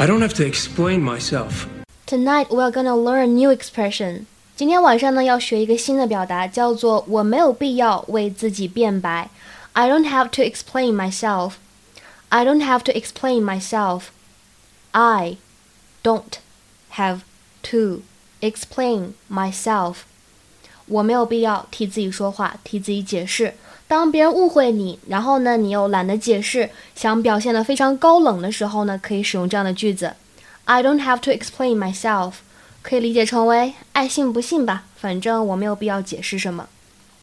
I don't have to explain myself. Tonight we are gonna learn a new expression. 今天晚上呢要学一个新的表达，叫做我没有必要为自己辩白。I don't have to explain myself. I don't have to explain myself. I don't have to explain myself. 我没有必要替自己说话，替自己解释。 当别人误会你，然后呢，你又懒得解释，想表现的非常高冷的时候呢，可以使用这样的句子：I don't have to explain myself。可以理解成为爱信不信吧，反正我没有必要解释什么。